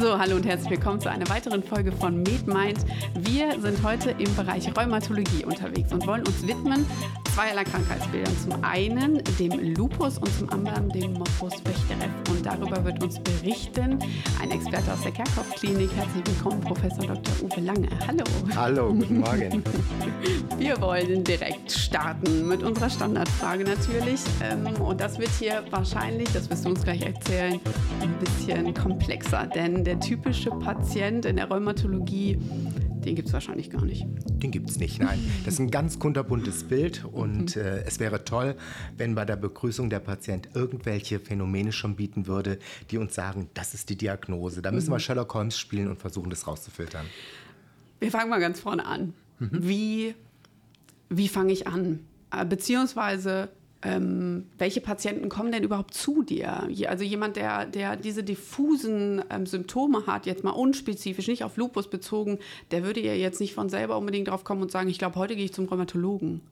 So, hallo und herzlich willkommen zu einer weiteren Folge von MedMind. Wir sind heute im Bereich Rheumatologie unterwegs und wollen uns widmen zweierlei Krankheitsbildern. Zum einen dem Lupus und zum anderen dem Morbus Bechterew. Und darüber wird uns berichten ein Experte aus der Kerkhoff-Klinik. Herzlich willkommen, Professor Dr. Uwe Lange. Hallo. Hallo, guten Morgen. Wir wollen direkt starten mit unserer Standardfrage natürlich. Ähm, und das wird hier wahrscheinlich, das wirst du uns gleich erzählen, ein bisschen komplexer. Denn der typische Patient in der Rheumatologie den gibt es wahrscheinlich gar nicht. Den gibt es nicht, nein. Das ist ein ganz kunterbuntes Bild und mhm. äh, es wäre toll, wenn bei der Begrüßung der Patient irgendwelche Phänomene schon bieten würde, die uns sagen, das ist die Diagnose. Da müssen mhm. wir Sherlock Holmes spielen und versuchen, das rauszufiltern. Wir fangen mal ganz vorne an. Mhm. Wie, wie fange ich an? Äh, beziehungsweise ähm, welche Patienten kommen denn überhaupt zu dir? Also jemand, der, der diese diffusen ähm, Symptome hat, jetzt mal unspezifisch, nicht auf Lupus bezogen, der würde ja jetzt nicht von selber unbedingt drauf kommen und sagen, ich glaube, heute gehe ich zum Rheumatologen.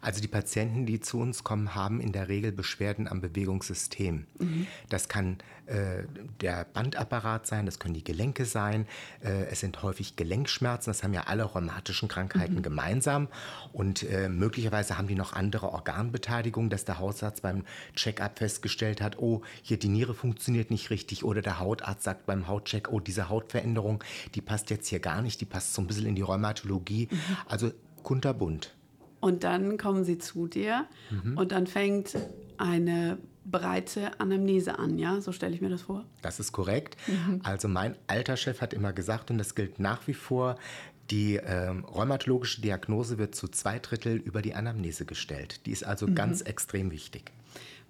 Also die Patienten, die zu uns kommen, haben in der Regel Beschwerden am Bewegungssystem. Mhm. Das kann äh, der Bandapparat sein, das können die Gelenke sein. Äh, es sind häufig Gelenkschmerzen, das haben ja alle rheumatischen Krankheiten mhm. gemeinsam. Und äh, möglicherweise haben die noch andere Organbeteiligungen, dass der Hausarzt beim Check-up festgestellt hat, oh, hier die Niere funktioniert nicht richtig. Oder der Hautarzt sagt beim Hautcheck, oh, diese Hautveränderung, die passt jetzt hier gar nicht, die passt so ein bisschen in die Rheumatologie. Mhm. Also kunterbunt. Und dann kommen sie zu dir mhm. und dann fängt eine breite Anamnese an, ja? So stelle ich mir das vor. Das ist korrekt. Mhm. Also mein alter Chef hat immer gesagt, und das gilt nach wie vor, die ähm, rheumatologische Diagnose wird zu zwei Drittel über die Anamnese gestellt. Die ist also mhm. ganz extrem wichtig.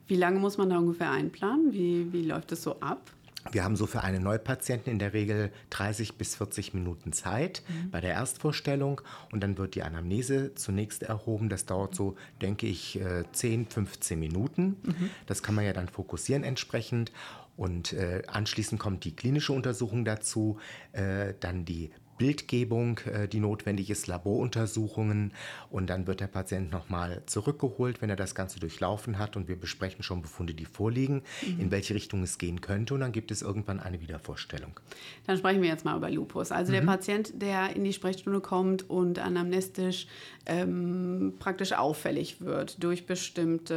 Wie lange muss man da ungefähr einplanen? Wie, wie läuft es so ab? Wir haben so für einen Neupatienten in der Regel 30 bis 40 Minuten Zeit mhm. bei der Erstvorstellung und dann wird die Anamnese zunächst erhoben. Das dauert so, denke ich, 10, äh, 15 Minuten. Mhm. Das kann man ja dann fokussieren entsprechend. Und äh, anschließend kommt die klinische Untersuchung dazu, äh, dann die Bildgebung, äh, die notwendig ist, Laboruntersuchungen und dann wird der Patient nochmal zurückgeholt, wenn er das Ganze durchlaufen hat und wir besprechen schon Befunde, die vorliegen, mhm. in welche Richtung es gehen könnte und dann gibt es irgendwann eine Wiedervorstellung. Dann sprechen wir jetzt mal über Lupus. Also mhm. der Patient, der in die Sprechstunde kommt und anamnestisch ähm, praktisch auffällig wird durch bestimmte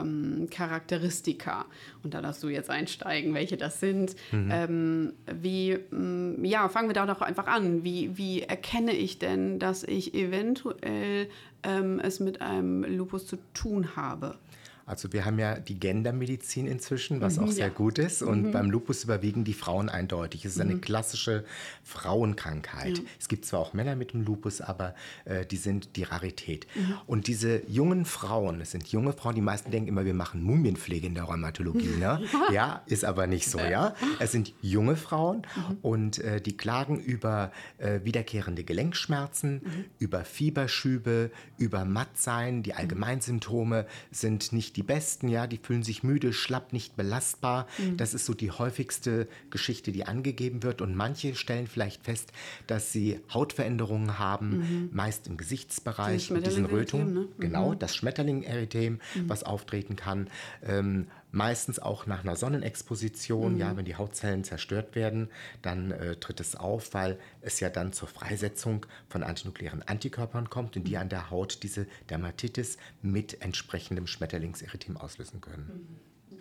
ähm, Charakteristika. Und da darfst du jetzt einsteigen, welche das sind. Mhm. Ähm, wie, mm, ja, fangen wir da doch einfach an wie, wie erkenne ich denn, dass ich eventuell ähm, es mit einem Lupus zu tun habe? Also wir haben ja die Gendermedizin inzwischen, was mhm, auch sehr ja. gut ist. Und mhm. beim Lupus überwiegen die Frauen eindeutig. Es ist eine mhm. klassische Frauenkrankheit. Ja. Es gibt zwar auch Männer mit dem Lupus, aber äh, die sind die Rarität. Mhm. Und diese jungen Frauen, es sind junge Frauen, die meisten denken immer, wir machen Mumienpflege in der Rheumatologie. Ne? ja, ist aber nicht so. Ja, Es sind junge Frauen mhm. und äh, die klagen über äh, wiederkehrende Gelenkschmerzen, über Fieberschübe, über Mattsein. Die Allgemeinsymptome sind nicht die besten, ja, die fühlen sich müde, schlapp, nicht belastbar. Mhm. Das ist so die häufigste Geschichte, die angegeben wird. Und manche stellen vielleicht fest, dass sie Hautveränderungen haben, mhm. meist im Gesichtsbereich mit diesen Rötungen. Ne? Genau, mhm. das Schmetterling-Erythem, mhm. was auftreten kann. Ähm, meistens auch nach einer Sonnenexposition, mhm. ja, wenn die Hautzellen zerstört werden, dann äh, tritt es auf, weil es ja dann zur Freisetzung von antinuklearen Antikörpern kommt und die mhm. an der Haut diese Dermatitis mit entsprechendem Schmetterlingserythem auslösen können. Mhm.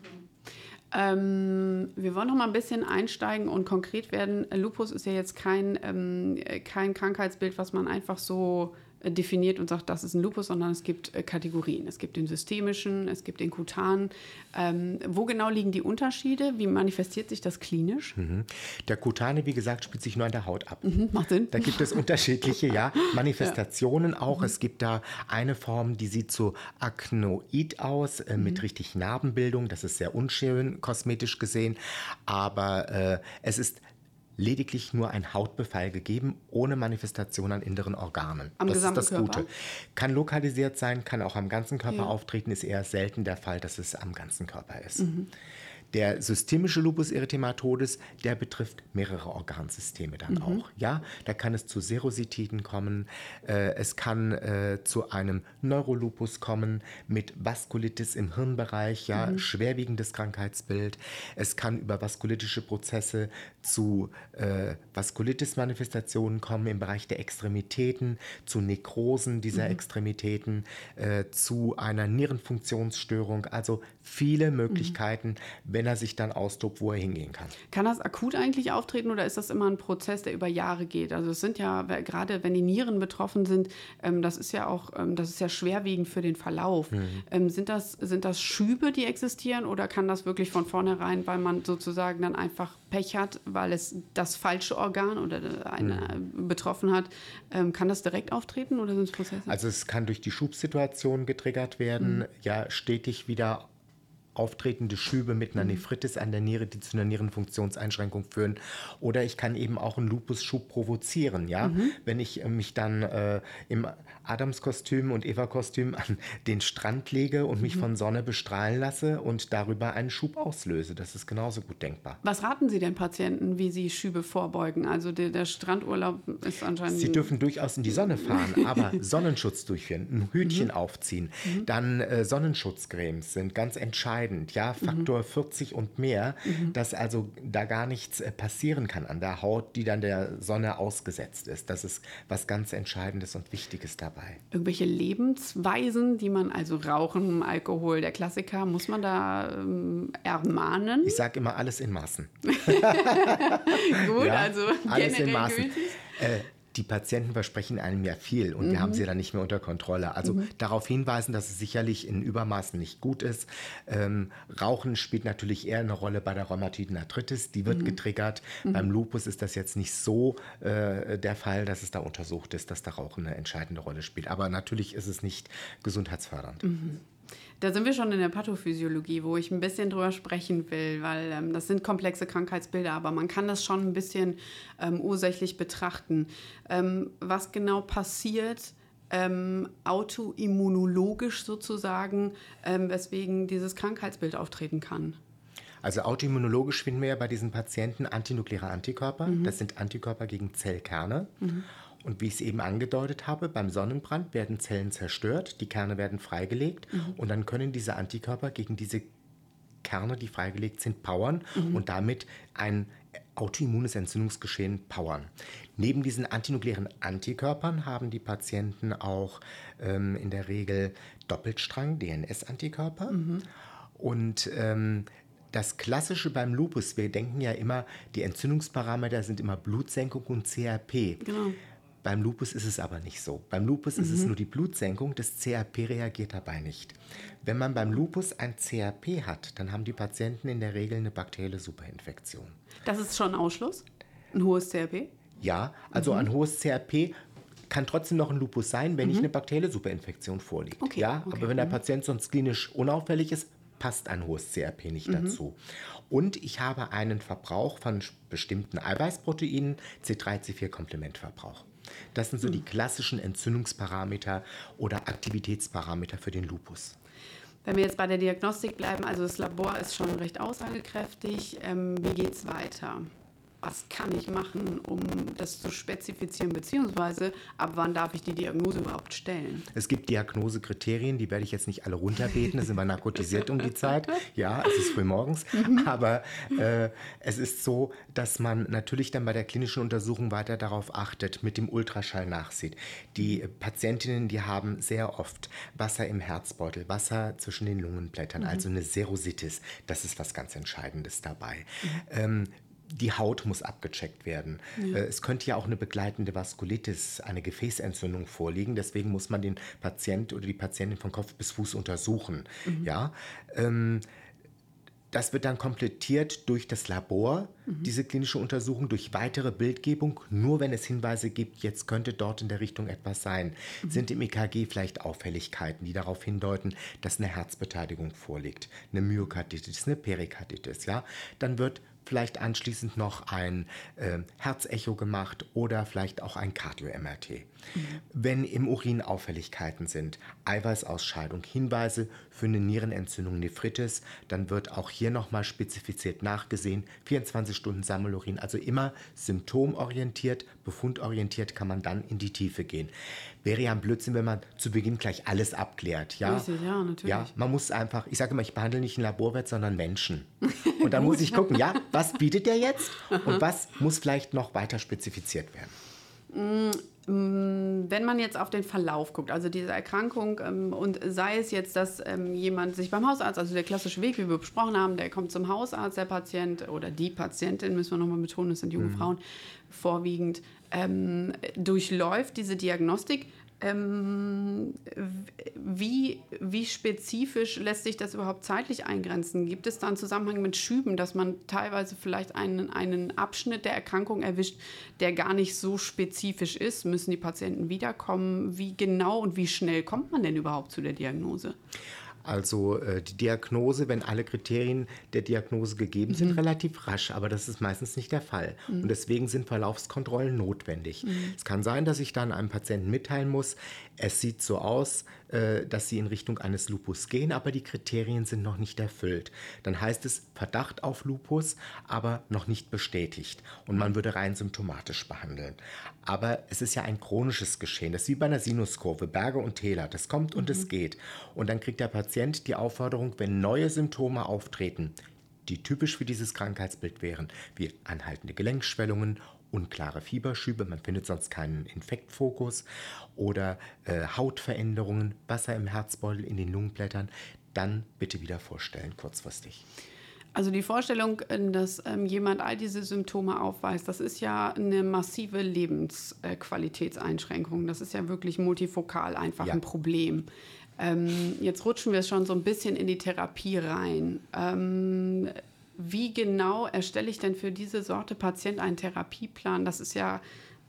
Ähm, wir wollen noch mal ein bisschen einsteigen und konkret werden. Lupus ist ja jetzt kein, ähm, kein Krankheitsbild, was man einfach so definiert und sagt, das ist ein Lupus, sondern es gibt äh, Kategorien. Es gibt den systemischen, es gibt den kutanen. Ähm, wo genau liegen die Unterschiede? Wie manifestiert sich das klinisch? Mhm. Der kutane, wie gesagt, spielt sich nur an der Haut ab. Mhm, macht Sinn. Da gibt es unterschiedliche ja, Manifestationen ja. auch. Mhm. Es gibt da eine Form, die sieht so aknoid aus, äh, mit mhm. richtig Narbenbildung. Das ist sehr unschön kosmetisch gesehen. Aber äh, es ist lediglich nur ein Hautbefall gegeben, ohne Manifestation an inneren Organen. Am das ist das Körper. Gute. Kann lokalisiert sein, kann auch am ganzen Körper ja. auftreten, ist eher selten der Fall, dass es am ganzen Körper ist. Mhm. Der systemische Lupus erythematodes, der betrifft mehrere Organsysteme dann mhm. auch. Ja, da kann es zu Serositiden kommen, äh, es kann äh, zu einem Neurolupus kommen mit Vaskulitis im Hirnbereich, ja, mhm. schwerwiegendes Krankheitsbild. Es kann über vaskulitische Prozesse zu äh, Vaskulitis-Manifestationen kommen im Bereich der Extremitäten, zu Nekrosen dieser mhm. Extremitäten, äh, zu einer Nierenfunktionsstörung. Also viele Möglichkeiten, mhm. Wenn er sich dann austobt, wo er hingehen kann. Kann das akut eigentlich auftreten oder ist das immer ein Prozess, der über Jahre geht? Also es sind ja, gerade wenn die Nieren betroffen sind, ähm, das ist ja auch, ähm, das ist ja schwerwiegend für den Verlauf. Mhm. Ähm, sind, das, sind das Schübe, die existieren oder kann das wirklich von vornherein, weil man sozusagen dann einfach Pech hat, weil es das falsche Organ oder eine mhm. betroffen hat, kann das direkt auftreten oder sind es Prozesse? Also es kann durch die Schubsituation getriggert werden, mhm. ja stetig wieder auftretende Schübe mit einer mhm. Nephritis an der Niere, die zu einer Nierenfunktionseinschränkung führen. Oder ich kann eben auch einen Lupusschub provozieren, ja. Mhm. Wenn ich äh, mich dann äh, im Adamskostüm und Eva-Kostüm an den Strand lege und mich mhm. von Sonne bestrahlen lasse und darüber einen Schub auslöse. Das ist genauso gut denkbar. Was raten Sie den Patienten, wie sie Schübe vorbeugen? Also der, der Strandurlaub ist anscheinend. Sie dürfen durchaus in die Sonne fahren, aber Sonnenschutz durchführen, ein Hütchen mhm. aufziehen, mhm. dann äh, Sonnenschutzcremes sind ganz entscheidend. Ja, Faktor mhm. 40 und mehr, mhm. dass also da gar nichts äh, passieren kann an der Haut, die dann der Sonne ausgesetzt ist. Das ist was ganz Entscheidendes und Wichtiges dabei dabei. Irgendwelche Lebensweisen, die man, also Rauchen, Alkohol, der Klassiker, muss man da ähm, ermahnen? Ich sage immer alles in Maßen. Gut, ja, also alles in Maßen. Äh, die Patienten versprechen einem ja viel und mhm. wir haben mhm. sie dann nicht mehr unter Kontrolle. Also mhm. darauf hinweisen, dass es sicherlich in Übermaßen nicht gut ist. Ähm, Rauchen spielt natürlich eher eine Rolle bei der rheumatoiden Arthritis, die wird mhm. getriggert. Mhm. Beim Lupus ist das jetzt nicht so äh, der Fall, dass es da untersucht ist, dass da Rauchen eine entscheidende Rolle spielt. Aber natürlich ist es nicht gesundheitsfördernd. Da sind wir schon in der Pathophysiologie, wo ich ein bisschen drüber sprechen will, weil ähm, das sind komplexe Krankheitsbilder, aber man kann das schon ein bisschen ähm, ursächlich betrachten. Ähm, was genau passiert, ähm, autoimmunologisch sozusagen, ähm, weswegen dieses Krankheitsbild auftreten kann? Also autoimmunologisch finden wir ja bei diesen Patienten antinukleare Antikörper. Mhm. Das sind Antikörper gegen Zellkerne. Mhm. Und wie ich es eben angedeutet habe, beim Sonnenbrand werden Zellen zerstört, die Kerne werden freigelegt mhm. und dann können diese Antikörper gegen diese Kerne, die freigelegt sind, powern mhm. und damit ein autoimmunes Entzündungsgeschehen powern. Neben diesen antinuklearen Antikörpern haben die Patienten auch ähm, in der Regel Doppelstrang DNS-Antikörper. Mhm. Und ähm, das Klassische beim Lupus, wir denken ja immer, die Entzündungsparameter sind immer Blutsenkung und CRP. Genau. Beim Lupus ist es aber nicht so. Beim Lupus mhm. ist es mhm. nur die Blutsenkung, das CRP reagiert dabei nicht. Wenn man beim Lupus ein CRP hat, dann haben die Patienten in der Regel eine bakterielle Superinfektion. Das ist schon ein Ausschluss? Ein hohes CRP? Ja, also mhm. ein hohes CRP kann trotzdem noch ein Lupus sein, wenn mhm. nicht eine bakterielle Superinfektion vorliegt. Okay, ja, okay. aber wenn der mhm. Patient sonst klinisch unauffällig ist, passt ein hohes CRP nicht mhm. dazu. Und ich habe einen Verbrauch von bestimmten Eiweißproteinen, C3-C4-Komplementverbrauch. Das sind so die hm. klassischen Entzündungsparameter oder Aktivitätsparameter für den Lupus. Wenn wir jetzt bei der Diagnostik bleiben, also das Labor ist schon recht aussagekräftig. Ähm, wie geht es weiter? Was kann ich machen, um das zu spezifizieren, beziehungsweise ab wann darf ich die Diagnose überhaupt stellen? Es gibt Diagnosekriterien, die werde ich jetzt nicht alle runterbeten, da sind wir narkotisiert um die Zeit. Ja, es ist früh morgens, mhm. aber äh, es ist so, dass man natürlich dann bei der klinischen Untersuchung weiter darauf achtet, mit dem Ultraschall nachsieht. Die Patientinnen, die haben sehr oft Wasser im Herzbeutel, Wasser zwischen den Lungenblättern, mhm. also eine Serositis. Das ist was ganz Entscheidendes dabei. Mhm. Ähm, die Haut muss abgecheckt werden. Ja. Äh, es könnte ja auch eine begleitende Vaskulitis, eine Gefäßentzündung vorliegen. Deswegen muss man den Patient oder die Patientin von Kopf bis Fuß untersuchen. Mhm. Ja, ähm, das wird dann komplettiert durch das Labor, mhm. diese klinische Untersuchung, durch weitere Bildgebung, nur wenn es Hinweise gibt, jetzt könnte dort in der Richtung etwas sein. Mhm. Sind im EKG vielleicht Auffälligkeiten, die darauf hindeuten, dass eine Herzbeteiligung vorliegt, eine Myokarditis, eine Perikarditis, ja? Dann wird vielleicht anschließend noch ein äh, Herzecho gemacht oder vielleicht auch ein Cardio-MRT. Mhm. Wenn im Urin Auffälligkeiten sind, Eiweißausscheidung, Hinweise für eine Nierenentzündung, Nephritis, dann wird auch hier nochmal spezifiziert nachgesehen. 24 Stunden Sammelurin, also immer symptomorientiert, befundorientiert kann man dann in die Tiefe gehen. Wäre ja ein Blödsinn, wenn man zu Beginn gleich alles abklärt. Ja, Richtig, ja natürlich. Ja, man muss einfach, ich sage immer, ich behandle nicht einen Laborwert, sondern Menschen. Und dann muss ich gucken, ja, was bietet der jetzt und was muss vielleicht noch weiter spezifiziert werden. Mm, wenn man jetzt auf den Verlauf guckt, also diese Erkrankung ähm, und sei es jetzt, dass ähm, jemand sich beim Hausarzt, also der klassische Weg, wie wir besprochen haben, der kommt zum Hausarzt, der Patient oder die Patientin, müssen wir nochmal betonen, das sind junge mhm. Frauen vorwiegend, ähm, durchläuft diese Diagnostik, ähm, wie, wie spezifisch lässt sich das überhaupt zeitlich eingrenzen? Gibt es da einen Zusammenhang mit Schüben, dass man teilweise vielleicht einen, einen Abschnitt der Erkrankung erwischt, der gar nicht so spezifisch ist? Müssen die Patienten wiederkommen? Wie genau und wie schnell kommt man denn überhaupt zu der Diagnose? Also äh, die Diagnose, wenn alle Kriterien der Diagnose gegeben sind, mhm. relativ rasch, aber das ist meistens nicht der Fall. Mhm. Und deswegen sind Verlaufskontrollen notwendig. Mhm. Es kann sein, dass ich dann einem Patienten mitteilen muss, es sieht so aus, dass sie in Richtung eines Lupus gehen, aber die Kriterien sind noch nicht erfüllt. Dann heißt es Verdacht auf Lupus, aber noch nicht bestätigt. Und man würde rein symptomatisch behandeln. Aber es ist ja ein chronisches Geschehen. Das ist wie bei einer Sinuskurve, Berge und Täler. Das kommt und es mhm. geht. Und dann kriegt der Patient die Aufforderung, wenn neue Symptome auftreten, die typisch für dieses Krankheitsbild wären, wie anhaltende Gelenkschwellungen unklare Fieberschübe, man findet sonst keinen Infektfokus oder äh, Hautveränderungen, Wasser im Herzbeutel, in den Lungenblättern, dann bitte wieder vorstellen, kurzfristig. Also die Vorstellung, äh, dass ähm, jemand all diese Symptome aufweist, das ist ja eine massive Lebensqualitätseinschränkung. Das ist ja wirklich multifokal einfach ja. ein Problem. Ähm, jetzt rutschen wir schon so ein bisschen in die Therapie rein. Ähm, wie genau erstelle ich denn für diese Sorte Patient einen Therapieplan? Das ist ja,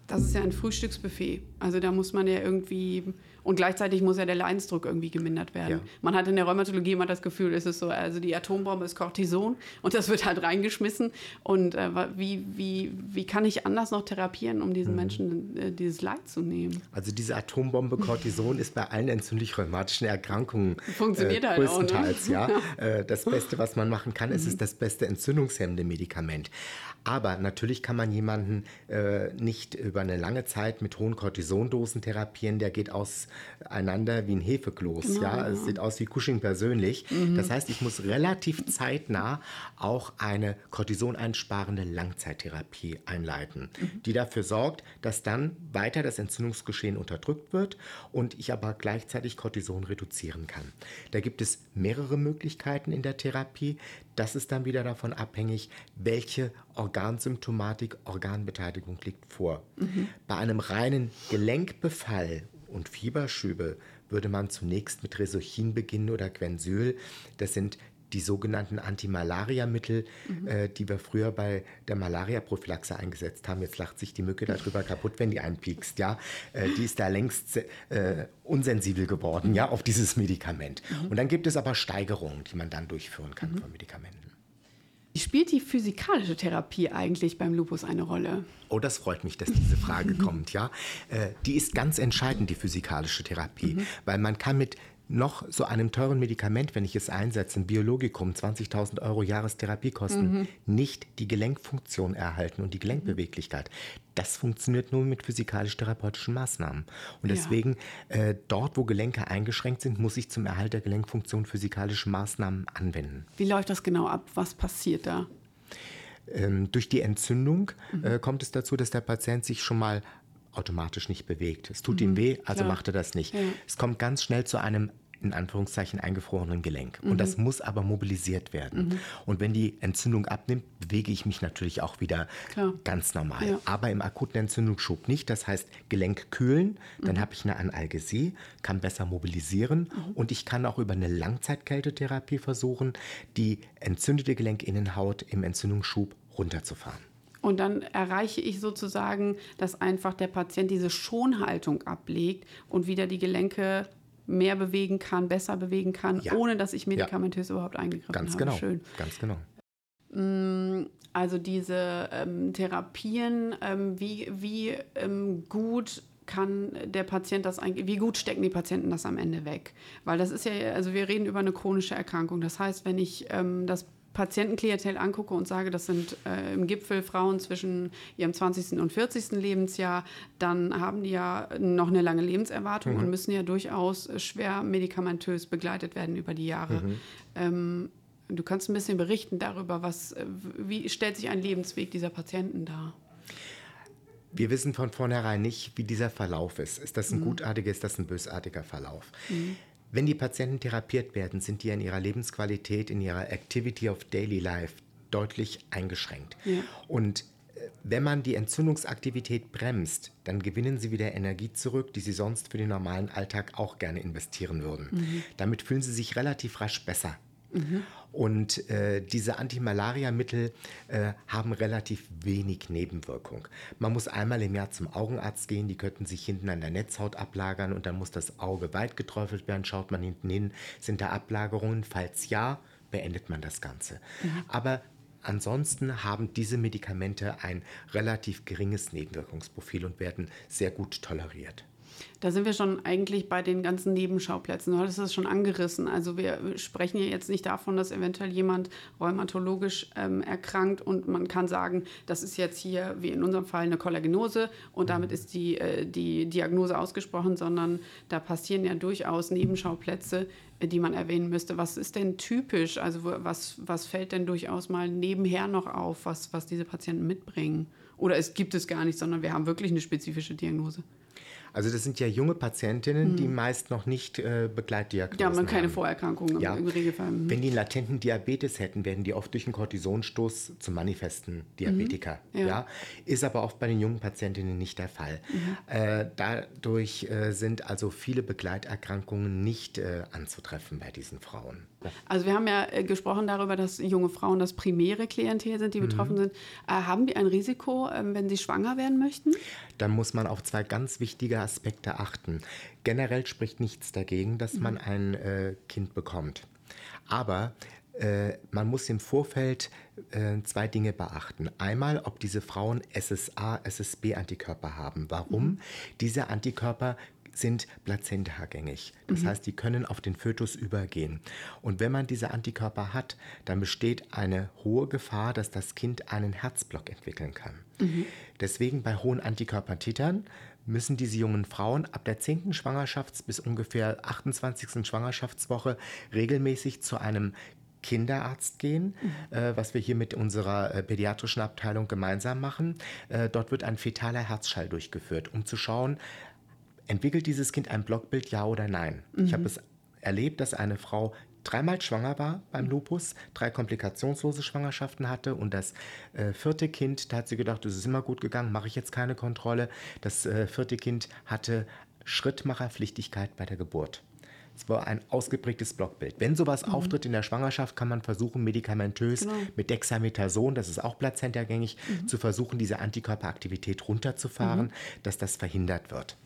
das ist ja ein Frühstücksbuffet. Also da muss man ja irgendwie und gleichzeitig muss ja der Leidensdruck irgendwie gemindert werden. Ja. Man hat in der Rheumatologie immer das Gefühl, es ist so, also die Atombombe ist Cortison und das wird halt reingeschmissen. Und äh, wie, wie, wie kann ich anders noch therapieren, um diesen mhm. Menschen äh, dieses Leid zu nehmen? Also diese Atombombe Cortison ist bei allen entzündlich-rheumatischen Erkrankungen Funktioniert äh, halt größtenteils, auch, ne? ja. Äh, das Beste, was man machen kann, mhm. ist, ist das beste entzündungshemmende Medikament. Aber natürlich kann man jemanden äh, nicht über eine lange Zeit mit hohen Cortisondosen therapieren. Der geht auseinander wie ein Hefekloß. Genau, ja? Es sieht aus wie Cushing persönlich. Mhm. Das heißt, ich muss relativ zeitnah auch eine cortisoneinsparende Langzeittherapie einleiten, mhm. die dafür sorgt, dass dann weiter das Entzündungsgeschehen unterdrückt wird und ich aber gleichzeitig Cortison reduzieren kann. Da gibt es mehrere Möglichkeiten in der Therapie. Das ist dann wieder davon abhängig, welche Organsymptomatik, Organbeteiligung liegt vor. Mhm. Bei einem reinen Gelenkbefall und Fieberschübe würde man zunächst mit Resochin beginnen oder Quensyl. Das sind die sogenannten Antimalaria-Mittel, mhm. äh, die wir früher bei der Malaria-Prophylaxe eingesetzt haben. Jetzt lacht sich die Mücke darüber kaputt, wenn die einpiekst. Ja? Äh, die ist da längst äh, unsensibel geworden ja, auf dieses Medikament. Mhm. Und dann gibt es aber Steigerungen, die man dann durchführen kann mhm. von Medikamenten. Spielt die physikalische Therapie eigentlich beim Lupus eine Rolle? Oh, das freut mich, dass diese Frage kommt, ja. Äh, die ist ganz entscheidend, die physikalische Therapie, mhm. weil man kann mit noch so einem teuren Medikament, wenn ich es einsetze, ein Biologikum, 20.000 Euro Jahrestherapiekosten, mhm. nicht die Gelenkfunktion erhalten und die Gelenkbeweglichkeit. Das funktioniert nur mit physikalisch-therapeutischen Maßnahmen. Und deswegen, ja. äh, dort, wo Gelenke eingeschränkt sind, muss ich zum Erhalt der Gelenkfunktion physikalische Maßnahmen anwenden. Wie läuft das genau ab? Was passiert da? Ähm, durch die Entzündung mhm. äh, kommt es dazu, dass der Patient sich schon mal automatisch nicht bewegt. Es tut mhm, ihm weh, also klar. macht er das nicht. Ja. Es kommt ganz schnell zu einem in Anführungszeichen eingefrorenen Gelenk. Mhm. Und das muss aber mobilisiert werden. Mhm. Und wenn die Entzündung abnimmt, bewege ich mich natürlich auch wieder Klar. ganz normal. Ja. Aber im akuten Entzündungsschub nicht. Das heißt, Gelenk kühlen, dann mhm. habe ich eine Analgesie, kann besser mobilisieren mhm. und ich kann auch über eine Langzeitkältetherapie versuchen, die entzündete Gelenkinnenhaut im Entzündungsschub runterzufahren. Und dann erreiche ich sozusagen, dass einfach der Patient diese Schonhaltung ablegt und wieder die Gelenke mehr bewegen kann, besser bewegen kann, ja. ohne dass ich medikamentös ja. überhaupt eingegriffen Ganz habe. Genau. Schön. Ganz genau. Mm, also diese ähm, Therapien, ähm, wie, wie ähm, gut kann der Patient das eigentlich, wie gut stecken die Patienten das am Ende weg? Weil das ist ja, also wir reden über eine chronische Erkrankung. Das heißt, wenn ich ähm, das Patientenklientel angucke und sage, das sind äh, im Gipfel Frauen zwischen ihrem 20. und 40. Lebensjahr, dann haben die ja noch eine lange Lebenserwartung mhm. und müssen ja durchaus schwer medikamentös begleitet werden über die Jahre. Mhm. Ähm, du kannst ein bisschen berichten darüber, was, äh, wie stellt sich ein Lebensweg dieser Patienten dar? Wir wissen von vornherein nicht, wie dieser Verlauf ist. Ist das ein mhm. gutartiger, ist das ein bösartiger Verlauf? Mhm. Wenn die Patienten therapiert werden, sind die in ihrer Lebensqualität, in ihrer Activity of Daily Life deutlich eingeschränkt. Ja. Und äh, wenn man die Entzündungsaktivität bremst, dann gewinnen sie wieder Energie zurück, die sie sonst für den normalen Alltag auch gerne investieren würden. Mhm. Damit fühlen sie sich relativ rasch besser. Mhm. Und äh, diese Antimalaria-Mittel äh, haben relativ wenig Nebenwirkung. Man muss einmal im Jahr zum Augenarzt gehen, die könnten sich hinten an der Netzhaut ablagern und dann muss das Auge weit geträufelt werden. Schaut man hinten hin, sind da Ablagerungen? Falls ja, beendet man das Ganze. Mhm. Aber Ansonsten haben diese Medikamente ein relativ geringes Nebenwirkungsprofil und werden sehr gut toleriert. Da sind wir schon eigentlich bei den ganzen Nebenschauplätzen. Du hattest es schon angerissen. Also wir sprechen ja jetzt nicht davon, dass eventuell jemand rheumatologisch ähm, erkrankt und man kann sagen, das ist jetzt hier, wie in unserem Fall, eine Kollagenose und damit ist die, äh, die Diagnose ausgesprochen, sondern da passieren ja durchaus Nebenschauplätze, äh, die man erwähnen müsste. Was ist denn typisch? Also was, was fällt denn durchaus mal nebenher noch auf, was, was diese Patienten mitbringen? Oder es gibt es gar nicht, sondern wir haben wirklich eine spezifische Diagnose. Also das sind ja junge Patientinnen, mhm. die meist noch nicht äh, Begleitdiagnosen haben. Die haben keine Vorerkrankungen ja. im Regelfall. Mhm. Wenn die einen latenten Diabetes hätten, werden die oft durch einen Kortisonstoß zum manifesten Diabetiker. Mhm. Ja. ja. Ist aber oft bei den jungen Patientinnen nicht der Fall. Mhm. Äh, dadurch äh, sind also viele Begleiterkrankungen nicht äh, anzutreffen bei diesen Frauen. Also wir haben ja äh, gesprochen darüber, dass junge Frauen das primäre Klientel sind, die mhm. betroffen sind. Äh, haben die ein Risiko, ähm, wenn sie schwanger werden möchten? Dann muss man auf zwei ganz wichtige Aspekte achten. Generell spricht nichts dagegen, dass man mhm. ein äh, Kind bekommt. Aber äh, man muss im Vorfeld äh, zwei Dinge beachten. Einmal, ob diese Frauen SSA, SSB-Antikörper haben. Warum? Mhm. Diese Antikörper sind plazentagängig. Das mhm. heißt, die können auf den Fötus übergehen. Und wenn man diese Antikörper hat, dann besteht eine hohe Gefahr, dass das Kind einen Herzblock entwickeln kann. Mhm. Deswegen bei hohen Antikörpertitern müssen diese jungen Frauen ab der 10. Schwangerschafts- bis ungefähr 28. Schwangerschaftswoche regelmäßig zu einem Kinderarzt gehen, mhm. äh, was wir hier mit unserer äh, pädiatrischen Abteilung gemeinsam machen. Äh, dort wird ein fetaler Herzschall durchgeführt, um zu schauen, entwickelt dieses Kind ein Blockbild, ja oder nein. Mhm. Ich habe es erlebt, dass eine Frau dreimal schwanger war beim Lupus, drei komplikationslose Schwangerschaften hatte und das äh, vierte Kind, da hat sie gedacht, es ist immer gut gegangen, mache ich jetzt keine Kontrolle. Das äh, vierte Kind hatte Schrittmacherpflichtigkeit bei der Geburt. Es war ein ausgeprägtes Blockbild. Wenn sowas mhm. auftritt in der Schwangerschaft, kann man versuchen, medikamentös genau. mit Dexamethason, das ist auch plazentergängig, mhm. zu versuchen, diese Antikörperaktivität runterzufahren, mhm. dass das verhindert wird.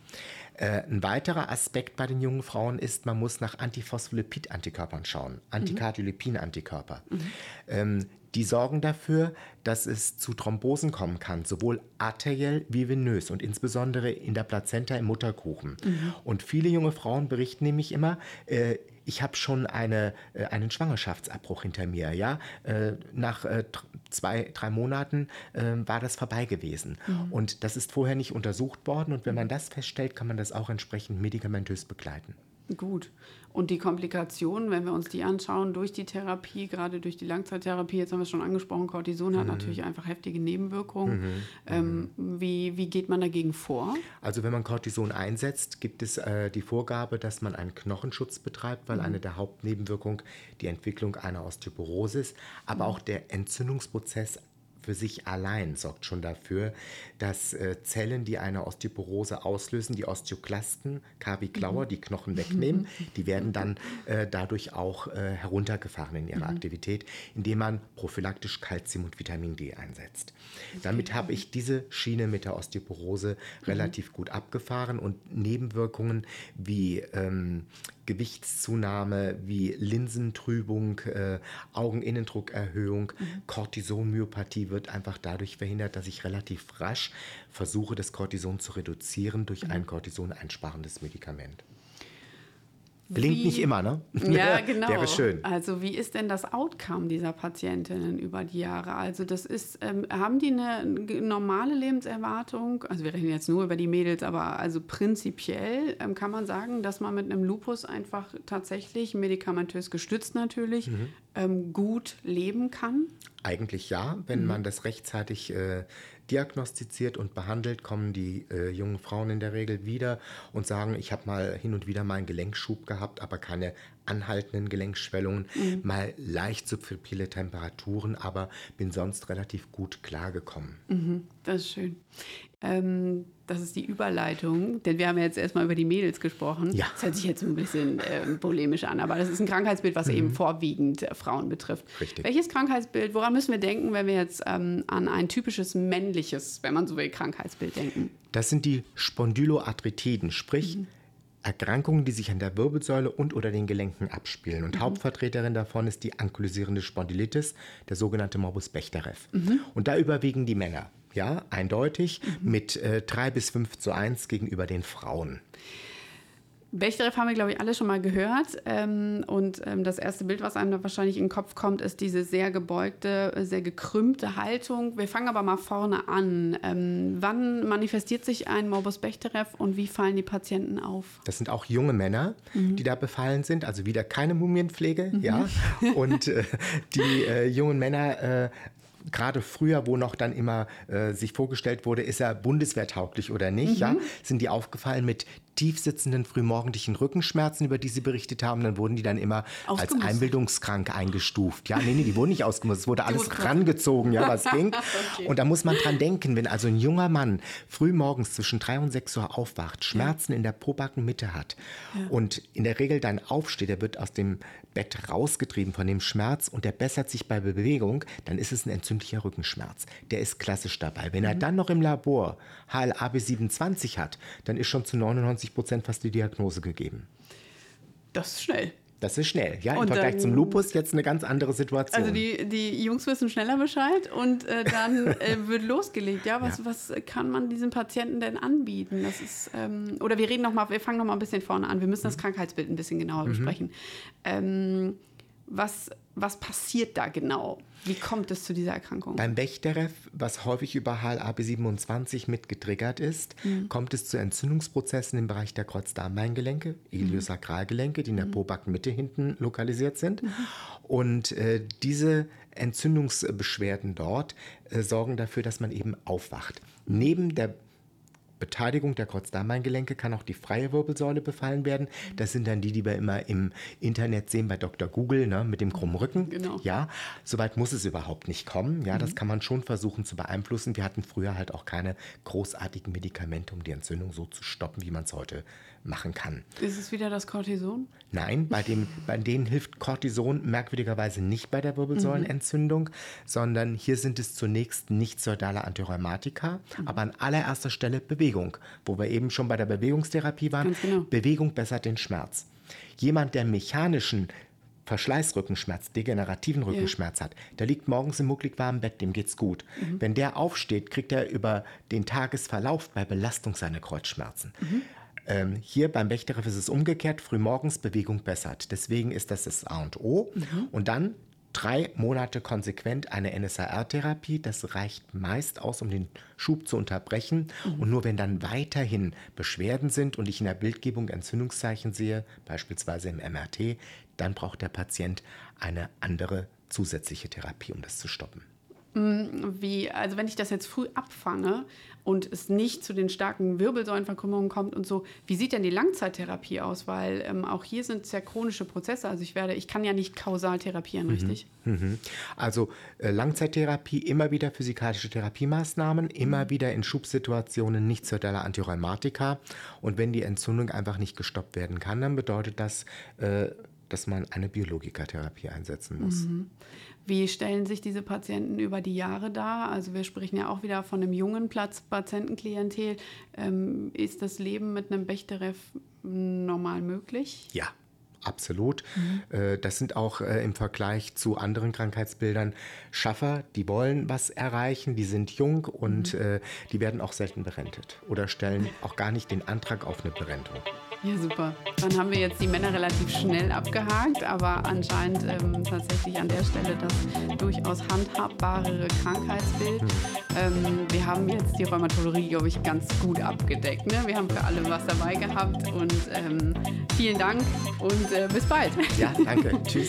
Äh, ein weiterer Aspekt bei den jungen Frauen ist, man muss nach Antiphospholipid-Antikörpern schauen, Antikardiolepin-Antikörper. Mhm. Ähm, die sorgen dafür, dass es zu Thrombosen kommen kann, sowohl arteriell wie venös und insbesondere in der Plazenta im Mutterkuchen. Mhm. Und viele junge Frauen berichten nämlich immer, äh, ich habe schon eine, äh, einen Schwangerschaftsabbruch hinter mir. Ja? Äh, nach äh, zwei, drei Monaten äh, war das vorbei gewesen. Mhm. Und das ist vorher nicht untersucht worden. Und wenn man das feststellt, kann man das auch entsprechend medikamentös begleiten. Gut. Und die Komplikationen, wenn wir uns die anschauen, durch die Therapie, gerade durch die Langzeittherapie, jetzt haben wir es schon angesprochen, Cortison hat mhm. natürlich einfach heftige Nebenwirkungen. Mhm. Ähm, mhm. wie, wie geht man dagegen vor? Also wenn man Cortison einsetzt, gibt es äh, die Vorgabe, dass man einen Knochenschutz betreibt, weil mhm. eine der Hauptnebenwirkungen die Entwicklung einer Osteoporose ist, aber mhm. auch der Entzündungsprozess für sich allein sorgt schon dafür, dass äh, Zellen, die eine Osteoporose auslösen, die Osteoklasten, Kavi Klauer, die Knochen wegnehmen, die werden dann äh, dadurch auch äh, heruntergefahren in ihrer Aktivität, indem man prophylaktisch Kalzium und Vitamin D einsetzt. Damit habe ich diese Schiene mit der Osteoporose relativ gut abgefahren und Nebenwirkungen wie ähm, Gewichtszunahme wie Linsentrübung, äh, Augeninnendruckerhöhung, mhm. Cortisonmyopathie wird einfach dadurch verhindert, dass ich relativ rasch versuche, das Cortison zu reduzieren durch mhm. ein Cortison einsparendes Medikament. Gelingt wie, nicht immer, ne? Ja, genau. Wäre schön. Also wie ist denn das Outcome dieser Patientinnen über die Jahre? Also das ist, ähm, haben die eine normale Lebenserwartung? Also wir reden jetzt nur über die Mädels, aber also prinzipiell ähm, kann man sagen, dass man mit einem Lupus einfach tatsächlich, medikamentös gestützt natürlich, mhm. ähm, gut leben kann? Eigentlich ja, wenn mhm. man das rechtzeitig äh, diagnostiziert und behandelt, kommen die äh, jungen Frauen in der Regel wieder und sagen, ich habe mal hin und wieder mal einen Gelenkschub gehabt, aber keine anhaltenden Gelenkschwellungen, mhm. mal leicht subfibrile Temperaturen, aber bin sonst relativ gut klargekommen. Mhm, das ist schön. Ähm, das ist die Überleitung, denn wir haben jetzt erstmal über die Mädels gesprochen. Ja. Das hört sich jetzt ein bisschen äh, polemisch an, aber das ist ein Krankheitsbild, was mhm. eben vorwiegend äh, Frauen betrifft. Richtig. Welches Krankheitsbild, woran müssen wir denken, wenn wir jetzt ähm, an ein typisches männliches, wenn man so will, Krankheitsbild denken? Das sind die Spondyloarthritiden, sprich mhm. Erkrankungen, die sich an der Wirbelsäule und oder den Gelenken abspielen. Und mhm. Hauptvertreterin davon ist die ankylosierende Spondylitis, der sogenannte Morbus Bechterew. Mhm. Und da überwiegen die Männer ja, eindeutig, mhm. mit äh, 3 bis 5 zu 1 gegenüber den Frauen. Bechterew haben wir, glaube ich, alle schon mal gehört. Ähm, und ähm, das erste Bild, was einem da wahrscheinlich in den Kopf kommt, ist diese sehr gebeugte, sehr gekrümmte Haltung. Wir fangen aber mal vorne an. Ähm, wann manifestiert sich ein Morbus Bechterew und wie fallen die Patienten auf? Das sind auch junge Männer, mhm. die da befallen sind. Also wieder keine Mumienpflege, mhm. ja. Und äh, die äh, jungen Männer äh, gerade früher, wo noch dann immer äh, sich vorgestellt wurde, ist er bundeswehrtauglich oder nicht, mhm. ja, sind die aufgefallen mit tiefsitzenden frühmorgendlichen Rückenschmerzen, über die sie berichtet haben, dann wurden die dann immer als einbildungskrank eingestuft. Ja, nee, nee, die wurden nicht ausgemusst, es wurde alles rangezogen, ja, was ging. okay. Und da muss man dran denken, wenn also ein junger Mann frühmorgens zwischen drei und sechs Uhr aufwacht, Schmerzen ja. in der Pobackenmitte hat ja. und in der Regel dann aufsteht, er wird aus dem Bett rausgetrieben von dem Schmerz und der bessert sich bei Bewegung, dann ist es ein entzündlicher Rückenschmerz. Der ist klassisch dabei. Wenn mhm. er dann noch im Labor HLA-B27 hat, dann ist schon zu 99 Prozent fast die Diagnose gegeben. Das ist schnell. Das ist schnell. Ja, im und Vergleich dann, zum Lupus jetzt eine ganz andere Situation. Also die, die Jungs wissen schneller Bescheid und äh, dann äh, wird losgelegt. Ja, was, ja. was kann man diesem Patienten denn anbieten? Das ist, ähm, oder wir reden noch mal, wir fangen noch mal ein bisschen vorne an. Wir müssen das mhm. Krankheitsbild ein bisschen genauer mhm. besprechen. Ähm, was, was passiert da genau? Wie kommt es zu dieser Erkrankung? Beim Bechterew, was häufig über HLA-B27 mitgetriggert ist, mhm. kommt es zu Entzündungsprozessen im Bereich der Kreuzdarmbeingelenke, Iliosakralgelenke, die in der mhm. Pobackenmitte hinten lokalisiert sind. Mhm. Und äh, diese Entzündungsbeschwerden dort äh, sorgen dafür, dass man eben aufwacht. Neben der Beteiligung der Kreuzdarmbeingelenke kann auch die freie Wirbelsäule befallen werden. Das sind dann die, die wir immer im Internet sehen bei Dr. Google ne, mit dem krummen Rücken. Genau. Ja, soweit muss es überhaupt nicht kommen. Ja, mhm. das kann man schon versuchen zu beeinflussen. Wir hatten früher halt auch keine großartigen Medikamente, um die Entzündung so zu stoppen, wie man es heute machen kann. Ist es wieder das Cortison? Nein, bei, dem, bei denen hilft Cortison merkwürdigerweise nicht bei der Wirbelsäulenentzündung, mhm. sondern hier sind es zunächst nicht soidale Antirheumatika, mhm. aber an allererster Stelle Bewegung, wo wir eben schon bei der Bewegungstherapie waren. Genau. Bewegung bessert den Schmerz. Jemand, der mechanischen Verschleißrückenschmerz, degenerativen Rückenschmerz ja. hat, der liegt morgens im mucklig warmen Bett, dem geht's gut. Mhm. Wenn der aufsteht, kriegt er über den Tagesverlauf bei Belastung seine Kreuzschmerzen. Mhm. Ähm, hier beim Bechterew ist es umgekehrt, frühmorgens Bewegung bessert. Deswegen ist das das A und O. Mhm. Und dann drei Monate konsequent eine NSAR-Therapie. Das reicht meist aus, um den Schub zu unterbrechen. Mhm. Und nur wenn dann weiterhin Beschwerden sind und ich in der Bildgebung Entzündungszeichen sehe, beispielsweise im MRT, dann braucht der Patient eine andere zusätzliche Therapie, um das zu stoppen. Wie, also wenn ich das jetzt früh abfange und es nicht zu den starken Wirbelsäulenverkrümmungen kommt und so, wie sieht denn die Langzeittherapie aus? Weil ähm, auch hier sind es ja chronische Prozesse. Also ich werde, ich kann ja nicht kausal therapieren, mhm. richtig? Mhm. Also äh, Langzeittherapie, immer wieder physikalische Therapiemaßnahmen, immer mhm. wieder in Schubsituationen nicht zur Antirheumatika. Und wenn die Entzündung einfach nicht gestoppt werden kann, dann bedeutet das, äh, dass man eine Biologikatherapie einsetzen muss. Mhm. Wie stellen sich diese Patienten über die Jahre dar? Also wir sprechen ja auch wieder von einem jungen Platz Patientenklientel. Ähm, ist das Leben mit einem Bechterew normal möglich? Ja, Absolut. Mhm. Äh, das sind auch äh, im Vergleich zu anderen Krankheitsbildern Schaffer, die wollen was erreichen, die sind jung und mhm. Äh, die werden auch selten berentet oder stellen auch gar nicht den Antrag auf eine Berentung. Ja, super. Dann haben wir jetzt die Männer relativ schnell abgehakt, aber anscheinend ähm, tatsächlich an der Stelle das durchaus handhabbare Krankheitsbild. Mhm. Ähm, wir haben jetzt die Rheumatologie, glaube ich, ganz gut abgedeckt. Ne? Wir haben für alle was dabei gehabt und ähm, vielen Dank und äh, bis bald. Ja, danke. Tschüss.